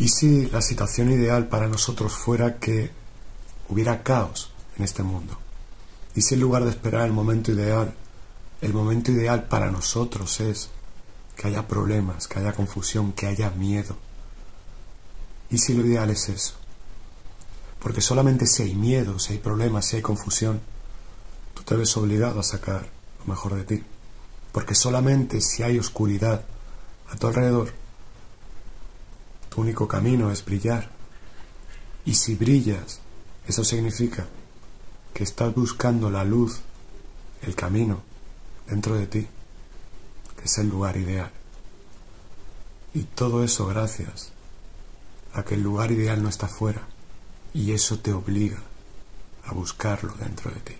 ¿Y si la situación ideal para nosotros fuera que hubiera caos en este mundo? ¿Y si en lugar de esperar el momento ideal, el momento ideal para nosotros es que haya problemas, que haya confusión, que haya miedo? ¿Y si lo ideal es eso? Porque solamente si hay miedo, si hay problemas, si hay confusión, tú te ves obligado a sacar lo mejor de ti. Porque solamente si hay oscuridad a tu alrededor, único camino es brillar. Y si brillas, eso significa que estás buscando la luz, el camino, dentro de ti, que es el lugar ideal. Y todo eso gracias a que el lugar ideal no está fuera. Y eso te obliga a buscarlo dentro de ti.